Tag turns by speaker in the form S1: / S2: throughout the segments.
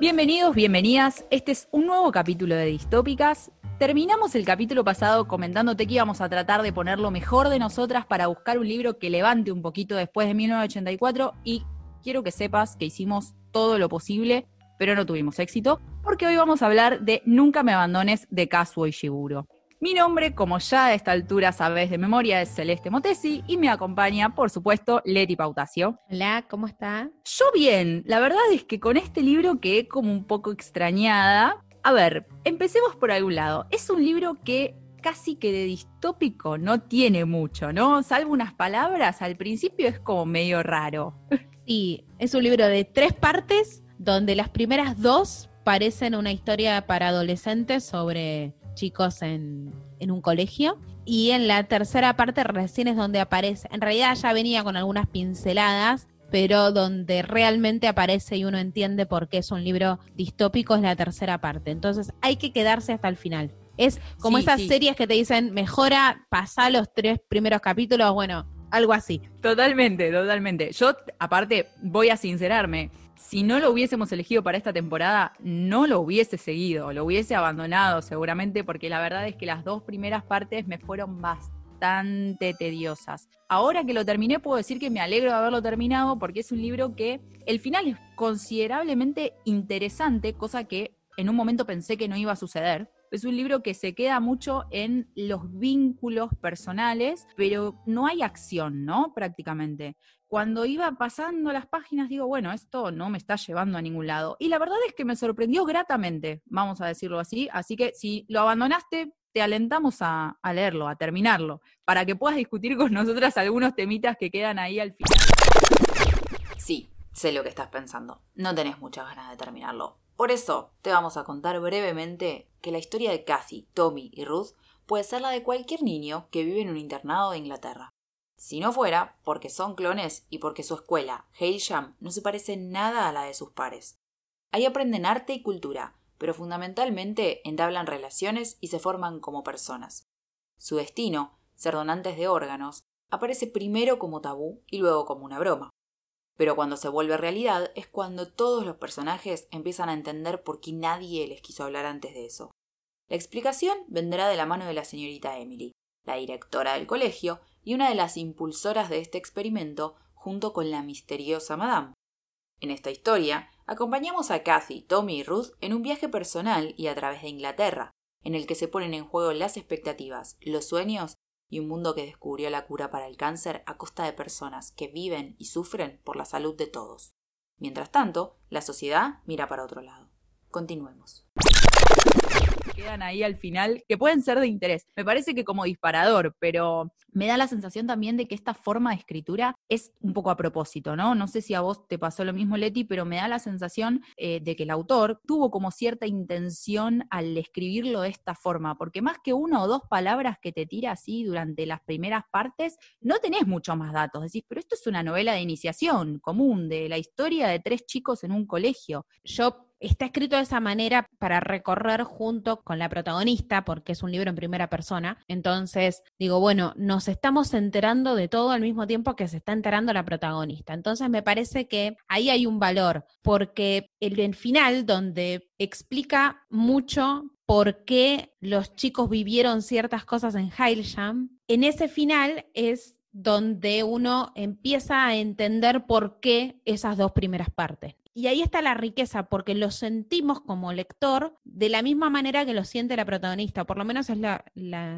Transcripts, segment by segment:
S1: Bienvenidos, bienvenidas. Este es un nuevo capítulo de Distópicas. Terminamos el capítulo pasado comentándote que íbamos a tratar de poner lo mejor de nosotras para buscar un libro que levante un poquito después de 1984 y quiero que sepas que hicimos todo lo posible, pero no tuvimos éxito, porque hoy vamos a hablar de Nunca me abandones de Kazuo Ishiguro. Mi nombre, como ya a esta altura sabes de memoria, es Celeste Motesi y me acompaña, por supuesto, Leti Pautacio.
S2: Hola, ¿cómo está?
S1: Yo bien, la verdad es que con este libro quedé como un poco extrañada. A ver, empecemos por algún lado. Es un libro que casi que de distópico no tiene mucho, ¿no? Salvo unas palabras, al principio es como medio raro.
S2: Sí, es un libro de tres partes donde las primeras dos parecen una historia para adolescentes sobre chicos en, un colegio. Y en la tercera parte recién es donde aparece, en realidad ya venía con algunas pinceladas, pero donde realmente aparece y uno entiende por qué es un libro distópico es la tercera parte. Entonces hay que quedarse hasta el final. Es como esas series que te dicen, mejora, pasa los tres primeros capítulos, bueno, algo así.
S1: Totalmente, totalmente. Yo, aparte, voy a sincerarme, si no lo hubiésemos elegido para esta temporada, no lo hubiese seguido, lo hubiese abandonado seguramente, porque la verdad es que las dos primeras partes me fueron bastante tediosas. Ahora que lo terminé, puedo decir que me alegro de haberlo terminado, porque es un libro que el final es considerablemente interesante, cosa que en un momento pensé que no iba a suceder. Es un libro que se queda mucho en los vínculos personales, pero no hay acción, ¿no? Prácticamente cuando iba pasando las páginas, digo, bueno, esto no me está llevando a ningún lado. Y la verdad es que me sorprendió gratamente, vamos a decirlo así. Así que si lo abandonaste, te alentamos a, leerlo, a terminarlo, para que puedas discutir con nosotras algunos temitas que quedan ahí al final. Sí, sé lo que estás pensando. No tenés muchas ganas de terminarlo. Por eso te vamos a contar brevemente que la historia de Kathy, Tommy y Ruth puede ser la de cualquier niño que vive en un internado de Inglaterra. Si no fuera porque son clones y porque su escuela, Hailsham, no se parece nada a la de sus pares. Ahí aprenden arte y cultura, pero fundamentalmente entablan relaciones y se forman como personas. Su destino, ser donantes de órganos, aparece primero como tabú y luego como una broma. Pero cuando se vuelve realidad es cuando todos los personajes empiezan a entender por qué nadie les quiso hablar antes de eso. La explicación vendrá de la mano de la señorita Emily, la directora del colegio, y una de las impulsoras de este experimento junto con la misteriosa Madame. En esta historia, acompañamos a Kathy, Tommy y Ruth en un viaje personal y a través de Inglaterra, en el que se ponen en juego las expectativas, los sueños y un mundo que descubrió la cura para el cáncer a costa de personas que viven y sufren por la salud de todos. Mientras tanto, la sociedad mira para otro lado. Continuemos quedan ahí al final, que pueden ser de interés. Me parece que como disparador, pero me da la sensación también de que esta forma de escritura es un poco a propósito, ¿no? No sé si a vos te pasó lo mismo, Leti, pero me da la sensación eh, de que el autor tuvo como cierta intención al escribirlo de esta forma, porque más que una o dos palabras que te tira así durante las primeras partes, no tenés mucho más datos. Decís, pero esto es una novela de iniciación común, de la historia de tres chicos en un colegio.
S2: Yo está escrito de esa manera para recorrer junto con la protagonista, porque es un libro en primera persona. Entonces, digo, bueno, nos estamos enterando de todo al mismo tiempo que se está enterando la protagonista. Entonces, me parece que ahí hay un valor, porque el, final, donde explica mucho por qué los chicos vivieron ciertas cosas en Heilsham, en ese final es donde uno empieza a entender por qué esas dos primeras partes. Y ahí está la riqueza, porque lo sentimos como lector de la misma manera que lo siente la protagonista, por lo menos es la,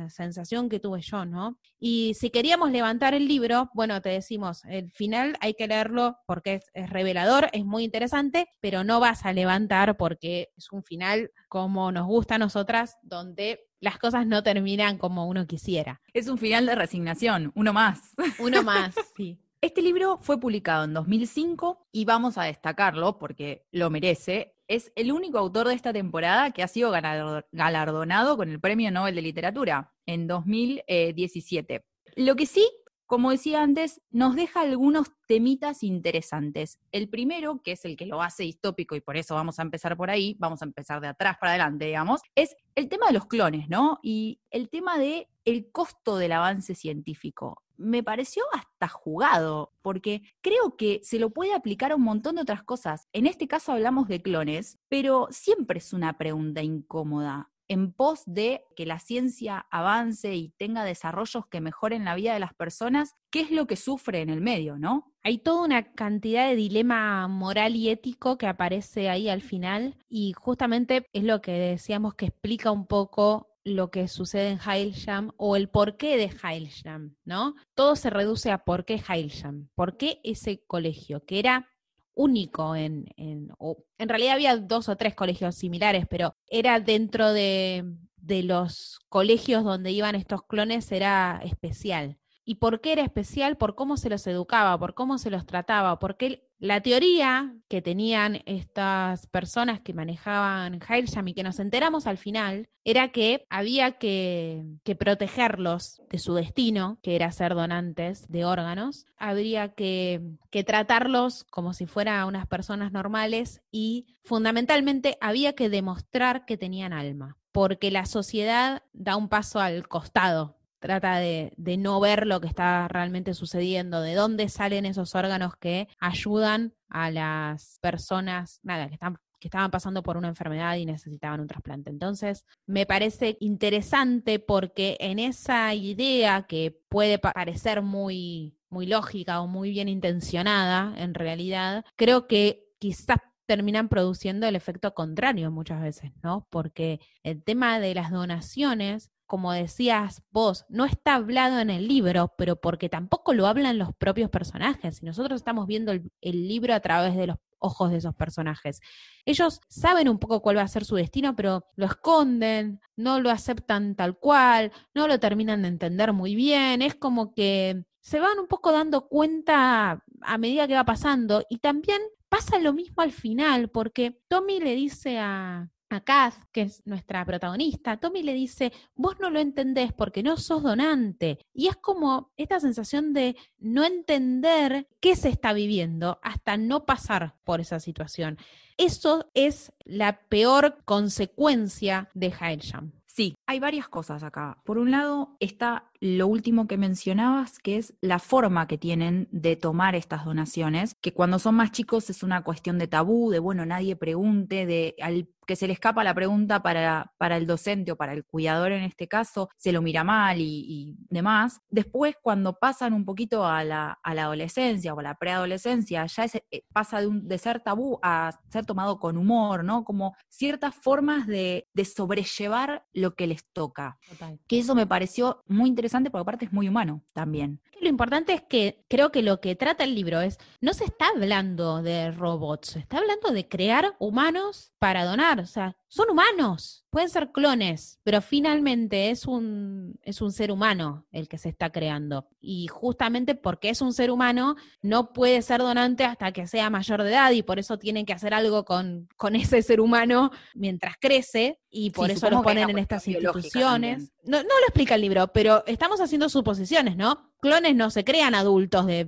S2: sensación que tuve yo, ¿no? Y si queríamos levantar el libro, bueno, te decimos, el final hay que leerlo porque es, es revelador, es muy interesante, pero no vas a levantar porque es un final como nos gusta a nosotras, donde las cosas no terminan como uno quisiera.
S1: Es un final de resignación, uno más.
S2: Uno más, sí.
S1: Este libro fue publicado en 2005 y vamos a destacarlo porque lo merece. Es el único autor de esta temporada que ha sido galardonado con el Premio Nobel de Literatura en 2017. Lo que sí, como decía antes, nos deja algunos temitas interesantes. El primero, que es el que lo hace distópico y por eso vamos a empezar por ahí, vamos a empezar de atrás para adelante, digamos, es el tema de los clones, ¿no? Y el tema de el costo del avance científico. Me pareció hasta jugado, porque creo que se lo puede aplicar a un montón de otras cosas. En este caso hablamos de clones, pero siempre es una pregunta incómoda en pos de que la ciencia avance y tenga desarrollos que mejoren la vida de las personas, ¿qué es lo que sufre en el medio, no?
S2: Hay toda una cantidad de dilema moral y ético que aparece ahí al final y justamente es lo que decíamos que explica un poco lo que sucede en Heilsham o el porqué de Heilsham, ¿no? Todo se reduce a por qué Heilsham, por qué ese colegio, que era único en, en, en realidad había dos o tres colegios similares, pero era dentro de, de los colegios donde iban estos clones, era especial. ¿Y por qué era especial? Por cómo se los educaba, por cómo se los trataba, porque la teoría que tenían estas personas que manejaban Heilsham y que nos enteramos al final era que había que, protegerlos de su destino, que era ser donantes de órganos. Habría que, que tratarlos como si fueran unas personas normales y fundamentalmente había que demostrar que tenían alma, porque la sociedad da un paso al costado trata de, no ver lo que está realmente sucediendo, de dónde salen esos órganos que ayudan a las personas, nada, que están que estaban pasando por una enfermedad y necesitaban un trasplante. Entonces, me parece interesante porque en esa idea que puede parecer muy, muy lógica o muy bien intencionada, en realidad, creo que quizás terminan produciendo el efecto contrario muchas veces, ¿no? Porque el tema de las donaciones como decías vos, no está hablado en el libro, pero porque tampoco lo hablan los propios personajes. Y nosotros estamos viendo el, libro a través de los ojos de esos personajes. Ellos saben un poco cuál va a ser su destino, pero lo esconden, no lo aceptan tal cual, no lo terminan de entender muy bien. Es como que se van un poco dando cuenta a medida que va pasando. Y también pasa lo mismo al final, porque Tommy le dice a, a Kath, que es nuestra protagonista, Tommy le dice, vos no lo entendés porque no sos donante. Y es como esta sensación de no entender qué se está viviendo hasta no pasar por esa situación. Eso es la peor consecuencia de Heilsham.
S1: Sí, hay varias cosas acá. Por un lado está lo último que mencionabas, que es la forma que tienen de tomar estas donaciones, que cuando son más chicos es una cuestión de tabú, de bueno, nadie pregunte, de al que se le escapa la pregunta para, para el docente o para el cuidador en este caso, se lo mira mal y, demás. Después, cuando pasan un poquito a la, adolescencia o a la preadolescencia, ya eh, pasa de, un, de, ser tabú a ser tomado con humor, ¿no? Como ciertas formas de, de sobrellevar lo que les toca. Que eso me pareció muy interesante porque aparte es muy humano también.
S2: Lo importante es que creo que lo que trata el libro es, no se está hablando de robots, se está hablando de crear humanos para donar, o sea, son humanos, pueden ser clones, pero finalmente es un, es un ser humano el que se está creando. Y justamente porque es un ser humano, no puede ser donante hasta que sea mayor de edad y por eso tienen que hacer algo con, con ese ser humano mientras crece y por eso lo ponen en estas instituciones. No, no lo explica el libro, pero estamos haciendo suposiciones, ¿no? Clones no se crean adultos de,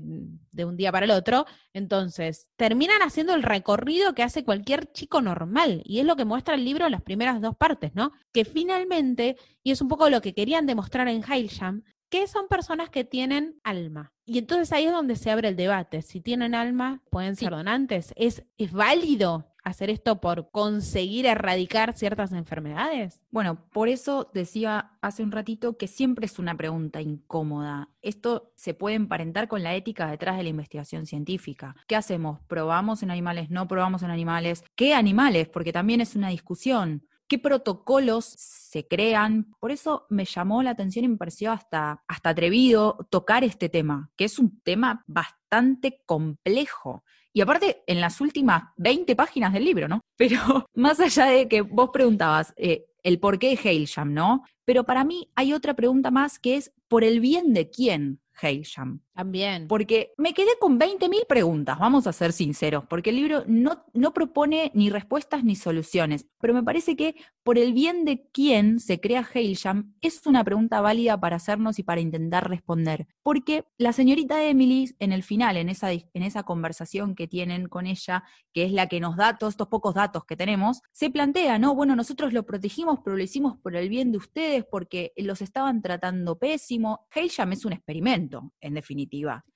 S2: de un día para el otro, entonces terminan haciendo el recorrido que hace cualquier chico normal y es lo que muestra el libro en las primeras dos partes, ¿no? Que finalmente, y es un poco lo que querían demostrar en Heilsham, que son personas que tienen alma. Y entonces ahí es donde se abre el debate. Si tienen alma, pueden ser donantes. ¿Es, ¿Es válido hacer esto por conseguir erradicar ciertas enfermedades?
S1: Bueno, por eso decía hace un ratito que siempre es una pregunta incómoda. Esto se puede emparentar con la ética detrás de la investigación científica. ¿Qué hacemos? ¿Probamos en animales? ¿No probamos en animales? ¿Qué animales? Porque también es una discusión qué protocolos se crean. Por eso me llamó la atención y me pareció hasta, hasta atrevido tocar este tema, que es un tema bastante complejo y aparte, en las últimas 20 páginas del libro, ¿no? Pero más allá de que vos preguntabas eh, el por qué Hailsham, ¿no? Pero para mí hay otra pregunta más que es, ¿por el bien de quién Hailsham?
S2: También.
S1: Porque me quedé con 20.000 preguntas, vamos a ser sinceros, porque el libro no, no propone ni respuestas ni soluciones, pero me parece que por el bien de quién se crea Hailsham es una pregunta válida para hacernos y para intentar responder. Porque la señorita Emily, en el final, en esa, en esa conversación que tienen con ella, que es la que nos da todos estos pocos datos que tenemos, se plantea, ¿no? Bueno, nosotros lo protegimos, pero lo hicimos por el bien de ustedes, porque los estaban tratando pésimo. Hailsham es un experimento, en definitiva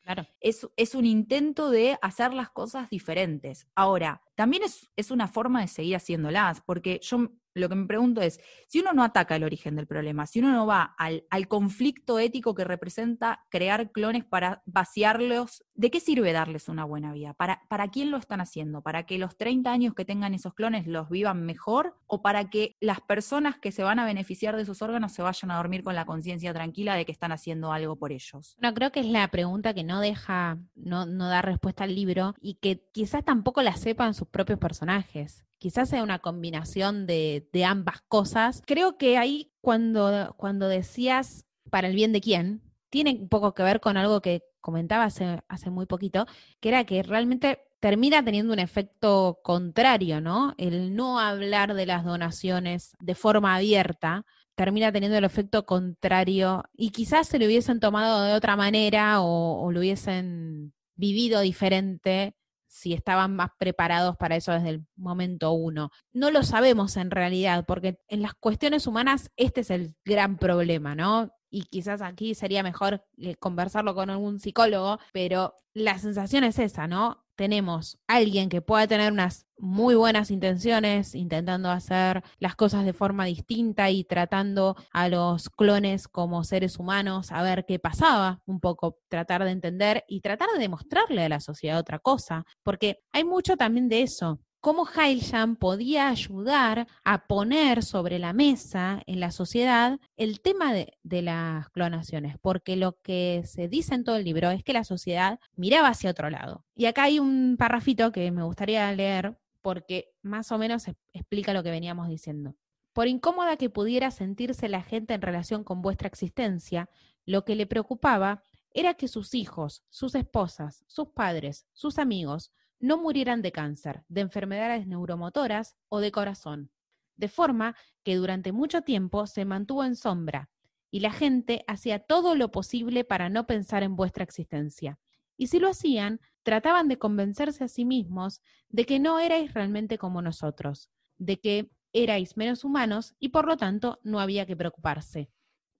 S2: Claro.
S1: Es, es un intento de hacer las cosas diferentes. Ahora, también es, es una forma de seguir haciéndolas, porque yo lo que me pregunto es, si uno no ataca el origen del problema, si uno no va al, conflicto ético que representa crear clones para vaciarlos, ¿de qué sirve darles una buena vida? ¿Para, ¿Para quién lo están haciendo? ¿Para que los 30 años que tengan esos clones los vivan mejor? ¿O para que las personas que se van a beneficiar de esos órganos se vayan a dormir con la conciencia tranquila de que están haciendo algo por ellos?
S2: No, creo que es la pregunta que no deja, no, no da respuesta al libro y que quizás tampoco la sepan sus propios personajes quizás sea una combinación de, ambas cosas. Creo que ahí cuando, cuando decías para el bien de quién, tiene un poco que ver con algo que comentaba hace, hace muy poquito, que era que realmente termina teniendo un efecto contrario, ¿no? El no hablar de las donaciones de forma abierta termina teniendo el efecto contrario y quizás se lo hubiesen tomado de otra manera o, o lo hubiesen vivido diferente si estaban más preparados para eso desde el momento uno. No lo sabemos en realidad, porque en las cuestiones humanas este es el gran problema, ¿no? Y quizás aquí sería mejor eh, conversarlo con algún psicólogo, pero la sensación es esa, ¿no? Tenemos alguien que pueda tener unas muy buenas intenciones, intentando hacer las cosas de forma distinta y tratando a los clones como seres humanos, a ver qué pasaba, un poco tratar de entender y tratar de demostrarle a la sociedad otra cosa, porque hay mucho también de eso cómo Heilsham podía ayudar a poner sobre la mesa en la sociedad el tema de, las clonaciones, porque lo que se dice en todo el libro es que la sociedad miraba hacia otro lado. Y acá hay un parrafito que me gustaría leer porque más o menos explica lo que veníamos diciendo. Por incómoda que pudiera sentirse la gente en relación con vuestra existencia, lo que le preocupaba era que sus hijos, sus esposas, sus padres, sus amigos, no murieran de cáncer, de enfermedades neuromotoras o de corazón, de forma que durante mucho tiempo se mantuvo en sombra y la gente hacía todo lo posible para no pensar en vuestra existencia. Y si lo hacían, trataban de convencerse a sí mismos de que no erais realmente como nosotros, de que erais menos humanos y por lo tanto no había que preocuparse.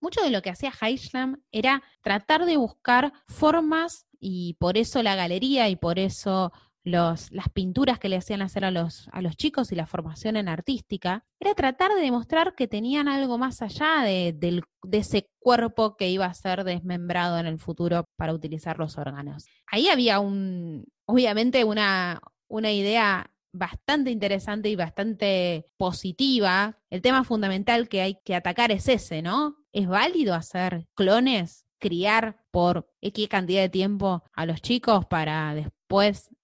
S2: Mucho de lo que hacía Heishlam era tratar de buscar formas y por eso la galería y por eso las pinturas que le hacían hacer a los, a los chicos y la formación en artística, era tratar de demostrar que tenían algo más allá de, de ese cuerpo que iba a ser desmembrado en el futuro para utilizar los órganos. Ahí había un, obviamente una, una idea bastante interesante y bastante positiva. El tema fundamental que hay que atacar es ese, ¿no? ¿Es válido hacer clones? criar por X cantidad de tiempo a los chicos para después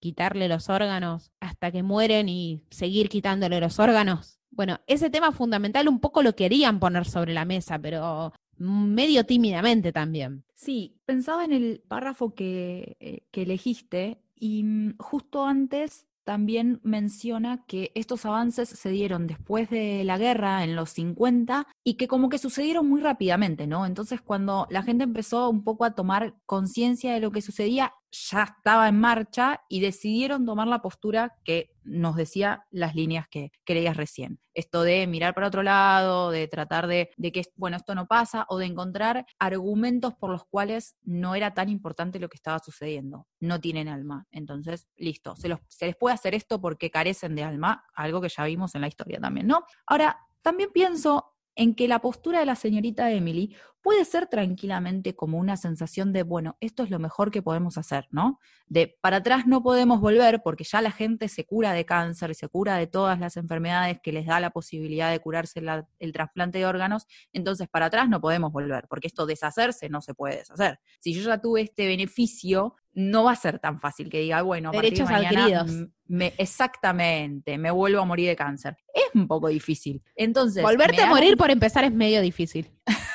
S2: quitarle los órganos hasta que mueren y seguir quitándole los órganos. Bueno, ese tema fundamental un poco lo querían poner sobre la mesa, pero medio tímidamente también.
S1: Sí, pensaba en el párrafo que, eh, que elegiste y mm, justo antes también menciona que estos avances se dieron después de la guerra en los 50 y que como que sucedieron muy rápidamente, ¿no? Entonces cuando la gente empezó un poco a tomar conciencia de lo que sucedía, ya estaba en marcha y decidieron tomar la postura que nos decía las líneas que creías recién. Esto de mirar para otro lado, de tratar de, que, bueno, esto no pasa, o de encontrar argumentos por los cuales no era tan importante lo que estaba sucediendo. No tienen alma. Entonces, listo, se, se les puede hacer esto porque carecen de alma, algo que ya vimos en la historia también, ¿no? Ahora, también pienso en que la postura de la señorita Emily puede ser tranquilamente como una sensación de, bueno, esto es lo mejor que podemos hacer, ¿no? De para atrás no podemos volver porque ya la gente se cura de cáncer y se cura de todas las enfermedades que les da la posibilidad de curarse el trasplante de órganos, entonces para atrás no podemos volver, porque esto deshacerse no se puede deshacer. Si yo ya tuve este beneficio, no va a ser tan fácil que diga, bueno, a
S2: Derechos de mañana, adquiridos.
S1: Me, exactamente, me vuelvo a morir de cáncer. Es un poco difícil. Entonces.
S2: Volverte a morir por empezar es medio difícil.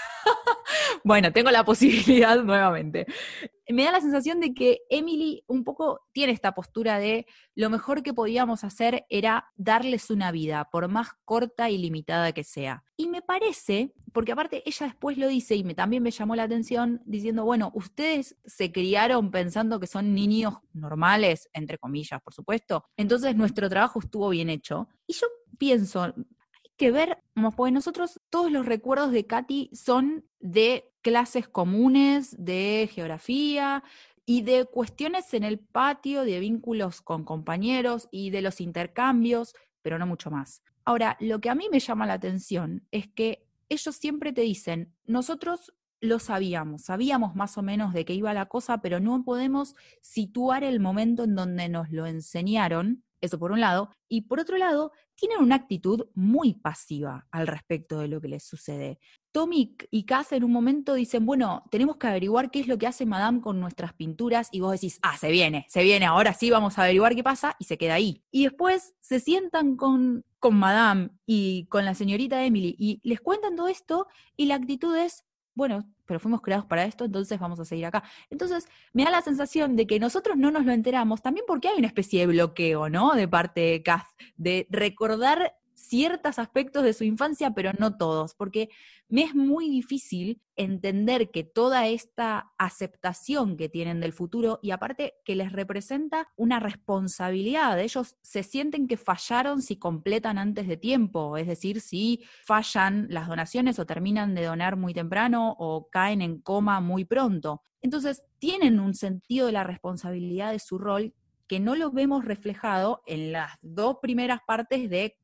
S1: bueno, tengo la posibilidad nuevamente. Me da la sensación de que Emily un poco tiene esta postura de lo mejor que podíamos hacer era darles una vida, por más corta y limitada que sea. Y me parece, porque aparte ella después lo dice y me, también me llamó la atención diciendo, bueno, ustedes se criaron pensando que son niños normales, entre comillas, por supuesto, entonces nuestro trabajo estuvo bien hecho. Y yo pienso, que ver, porque nosotros todos los recuerdos de Katy son de clases comunes, de geografía y de cuestiones en el patio, de vínculos con compañeros y de los intercambios, pero no mucho más. Ahora, lo que a mí me llama la atención es que ellos siempre te dicen, nosotros lo sabíamos, sabíamos más o menos de qué iba la cosa, pero no podemos situar el momento en donde nos lo enseñaron eso por un lado. Y por otro lado, tienen una actitud muy pasiva al respecto de lo que les sucede. Tommy y Kath en un momento dicen, bueno, tenemos que averiguar qué es lo que hace Madame con nuestras pinturas y vos decís, ah, se viene, se viene, ahora sí vamos a averiguar qué pasa y se queda ahí. Y después se sientan con, con Madame y con la señorita Emily y les cuentan todo esto y la actitud es, bueno, pero fuimos creados para esto, entonces vamos a seguir acá. Entonces, me da la sensación de que nosotros no nos lo enteramos, también porque hay una especie de bloqueo, ¿no? De parte de Kath, de recordar ciertos aspectos de su infancia, pero no todos, porque me es muy difícil entender que toda esta aceptación que tienen del futuro y aparte que les representa una responsabilidad, ellos se sienten que fallaron si completan antes de tiempo, es decir, si fallan las donaciones o terminan de donar muy temprano o caen en coma muy pronto. Entonces, tienen un sentido de la responsabilidad de su rol que no lo vemos reflejado en las dos primeras partes de,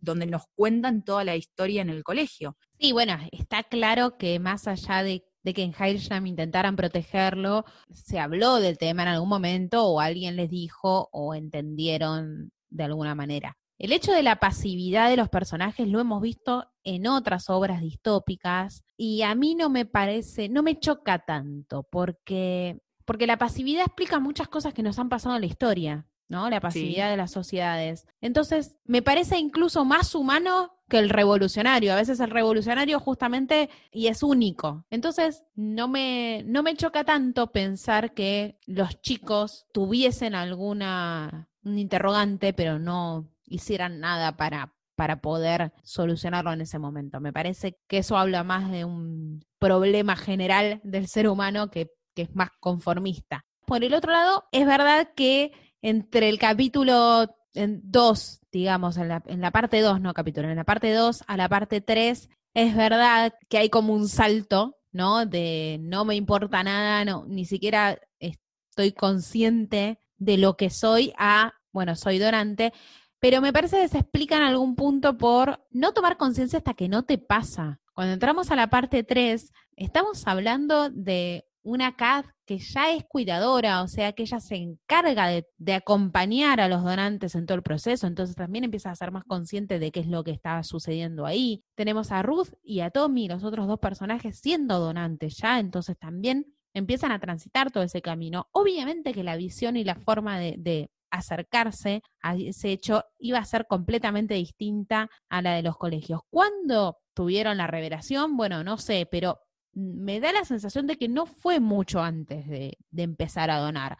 S1: donde nos cuentan toda la historia en el colegio.
S2: Sí, bueno, está claro que más allá de, que en Hirschham intentaran protegerlo, se habló del tema en algún momento o alguien les dijo o entendieron de alguna manera. El hecho de la pasividad de los personajes lo hemos visto en otras obras distópicas y a mí no me parece, no me choca tanto porque porque la pasividad explica muchas cosas que nos han pasado en la historia, ¿no? La pasividad de las sociedades. Entonces, me parece incluso más humano que el revolucionario. A veces el revolucionario justamente y es único. Entonces, no me, no me choca tanto pensar que los chicos tuviesen alguna un interrogante, pero no hicieran nada para, para poder solucionarlo en ese momento. Me parece que eso habla más de un problema general del ser humano que que es más conformista. Por el otro lado, es verdad que entre el capítulo 2, digamos, en la, en la parte 2, no capítulo, en la parte 2 a la parte 3, es verdad que hay como un salto, ¿no? De no me importa nada, no, ni siquiera estoy consciente de lo que soy a, bueno, soy donante, pero me parece que se explica en algún punto por no tomar conciencia hasta que no te pasa. Cuando entramos a la parte 3, estamos hablando de una CAD que ya es cuidadora, o sea, que ella se encarga de, acompañar a los donantes en todo el proceso, entonces también empieza a ser más consciente de qué es lo que está sucediendo ahí. Tenemos a Ruth y a Tommy, los otros dos personajes, siendo donantes ya, entonces también empiezan a transitar todo ese camino. Obviamente que la visión y la forma de, de acercarse a ese hecho iba a ser completamente distinta a la de los colegios. ¿Cuándo tuvieron la revelación? Bueno, no sé, pero me da la sensación de que no fue mucho antes de, empezar a donar.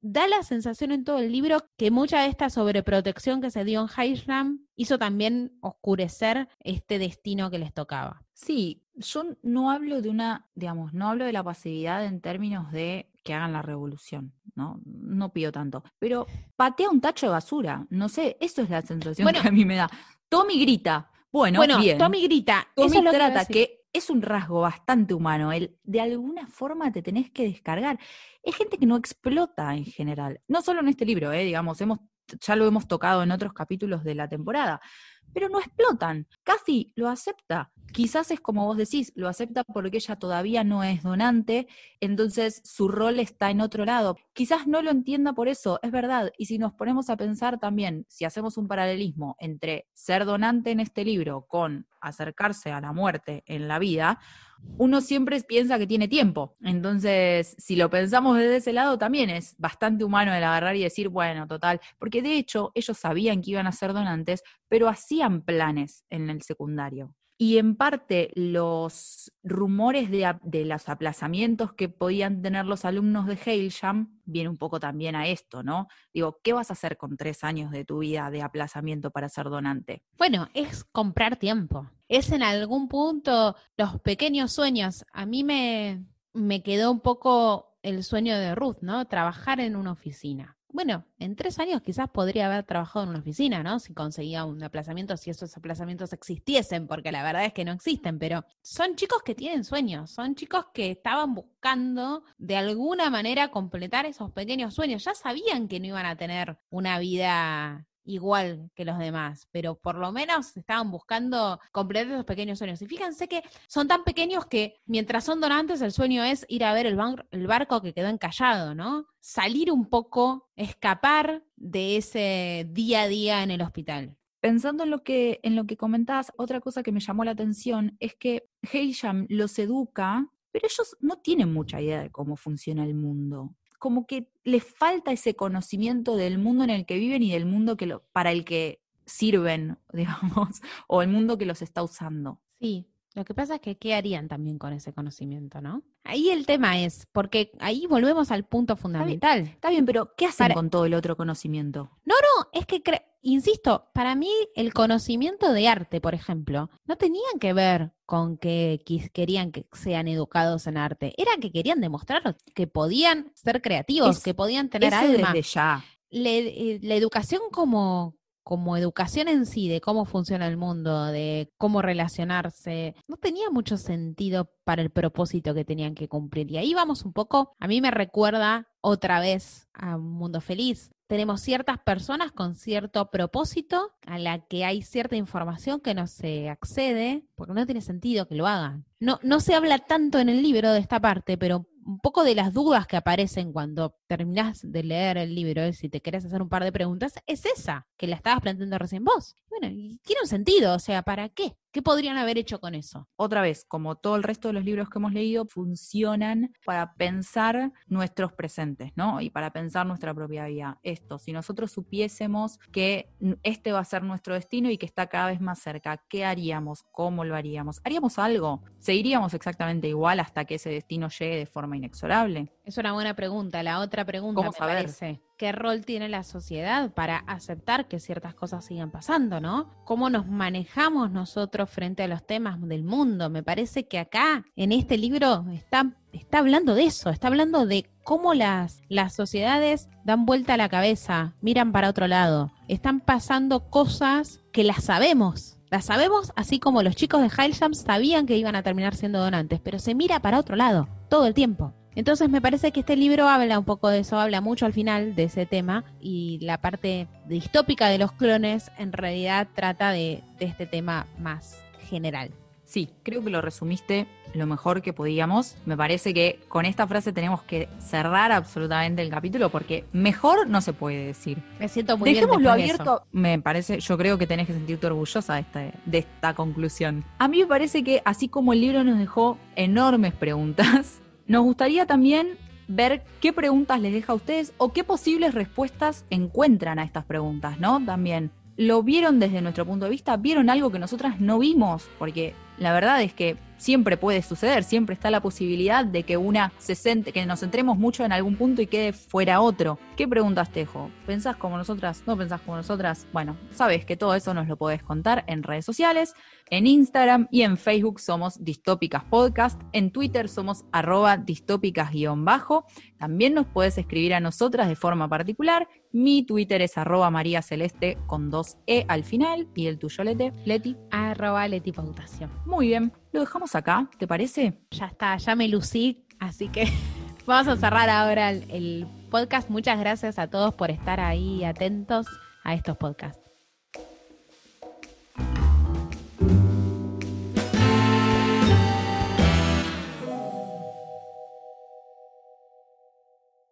S2: Da la sensación en todo el libro que mucha de esta sobreprotección que se dio en Highram hizo también oscurecer este destino que les tocaba.
S1: Sí, yo no hablo de una, digamos, no hablo de la pasividad en términos de que hagan la revolución, ¿no? No pido tanto. Pero patea un tacho de basura, no sé, eso es la sensación que a mí me da. Tommy grita, bueno,
S2: bueno
S1: bien.
S2: Tommy grita.
S1: Tommy trata que es un rasgo bastante humano, el de alguna forma te tenés que descargar. Es gente que no explota en general, no solo en este libro, eh, digamos, hemos, ya lo hemos tocado en otros capítulos de la temporada, pero no explotan. Kathy lo acepta. Quizás es como vos decís, lo acepta porque ella todavía no es donante, entonces su rol está en otro lado. Quizás no lo entienda por eso, es verdad. Y si nos ponemos a pensar también, si hacemos un paralelismo entre ser donante en este libro con acercarse a la muerte en la vida, uno siempre piensa que tiene tiempo. Entonces, si lo pensamos desde ese lado, también es bastante humano el agarrar y decir, bueno, total, porque de hecho ellos sabían que iban a ser donantes, pero planes en el secundario. Y en parte los rumores de, de, los aplazamientos que podían tener los alumnos de Hailsham viene un poco también a esto, ¿no? Digo, ¿qué vas a hacer con tres años de tu vida de aplazamiento para ser donante?
S2: Bueno, es comprar tiempo. Es en algún punto los pequeños sueños. A mí me, me quedó un poco el sueño de Ruth, ¿no? Trabajar en una oficina bueno, en tres años quizás podría haber trabajado en una oficina, ¿no? Si conseguía un aplazamiento, si esos aplazamientos existiesen, porque la verdad es que no existen, pero son chicos que tienen sueños, son chicos que estaban buscando de alguna manera completar esos pequeños sueños. Ya sabían que no iban a tener una vida igual que los demás, pero por lo menos estaban buscando completar esos pequeños sueños. Y fíjense que son tan pequeños que mientras son donantes, el sueño es ir a ver el, el barco que quedó encallado, ¿no? Salir un poco, escapar de ese día a día en el hospital.
S1: Pensando en lo que, en lo que comentás, otra cosa que me llamó la atención es que Heisham los educa, pero ellos no tienen mucha idea de cómo funciona el mundo como que les falta ese conocimiento del mundo en el que viven y del mundo que lo, para el que sirven, digamos, o el mundo que los está usando.
S2: Sí, lo que pasa es que ¿qué harían también con ese conocimiento, no? Ahí el tema es, porque ahí volvemos al punto fundamental.
S1: Está bien, pero ¿qué hacen con todo el otro conocimiento?
S2: No, no, es que, insisto, para mí el conocimiento de arte, por ejemplo, no tenían que ver con que querían que sean educados en arte, era que querían demostrar que podían ser creativos, que podían tener alma.
S1: Desde ya.
S2: Eh, la educación como, como educación en sí, de cómo funciona el mundo, de cómo relacionarse, no tenía mucho sentido para el propósito que tenían que cumplir. Y ahí vamos un poco, a mí me recuerda otra vez a un mundo feliz. Tenemos ciertas personas con cierto propósito a la que hay cierta información que no se accede, porque no tiene sentido que lo hagan. No, no se habla tanto en el libro de esta parte, pero un poco de las dudas que aparecen cuando terminás de leer el libro, y si te querés hacer un par de preguntas, es esa que la estabas planteando recién vos. Bueno, y tiene un sentido, o sea, ¿para qué? ¿Qué podrían haber hecho con eso?
S1: Otra vez, como todo el resto de los libros que hemos leído, funcionan para pensar nuestros presentes, ¿no? Y para pensar nuestra propia vida. Esto, si nosotros supiésemos que este va a ser nuestro destino y que está cada vez más cerca, ¿qué haríamos? ¿Cómo lo haríamos? ¿Haríamos algo? ¿Seguiríamos exactamente igual hasta que ese destino llegue de forma inexorable?
S2: Es una buena pregunta. La otra pregunta me parece qué rol tiene la sociedad para aceptar que ciertas cosas sigan pasando, ¿no? ¿Cómo nos manejamos nosotros frente a los temas del mundo? Me parece que acá, en este libro, está, está hablando de eso, está hablando de cómo las, las sociedades dan vuelta a la cabeza, miran para otro lado, están pasando cosas que las sabemos. Las sabemos así como los chicos de Heilsham sabían que iban a terminar siendo donantes, pero se mira para otro lado todo el tiempo. Entonces me parece que este libro habla un poco de eso, habla mucho al final de ese tema y la parte distópica de los clones en realidad trata de, este tema más general.
S1: Sí, creo que lo resumiste lo mejor que podíamos. Me parece que con esta frase tenemos que cerrar absolutamente el capítulo porque mejor no se puede decir.
S2: Me siento muy
S1: Dejémoslo abierto. Me parece, yo creo que tenés que sentirte orgullosa de esta, de esta conclusión. A mí me parece que así como el libro nos dejó enormes preguntas, nos gustaría también ver qué preguntas les deja a ustedes o qué posibles respuestas encuentran a estas preguntas, ¿no? También, ¿lo vieron desde nuestro punto de vista? ¿Vieron algo que nosotras no vimos? Porque la verdad es que siempre puede suceder, siempre está la posibilidad de que una se que nos centremos mucho en algún punto y quede fuera otro. ¿Qué preguntas tejo? ¿Pensás como nosotras? ¿No pensás como nosotras? Bueno, sabes que todo eso nos lo podés contar en redes sociales, en Instagram y en Facebook somos Distópicas Podcast, en Twitter somos arroba distópicas-bajo. También nos puedes escribir a nosotras de forma particular. Mi Twitter es arroba María Celeste con dos E al final y el tuyo, Lete, Leti.
S2: Arroba Leti.
S1: Muy bien, lo dejamos acá, ¿te parece?
S2: Ya está, ya me lucí, así que vamos a cerrar ahora el, podcast. Muchas gracias a todos por estar ahí atentos a estos podcasts.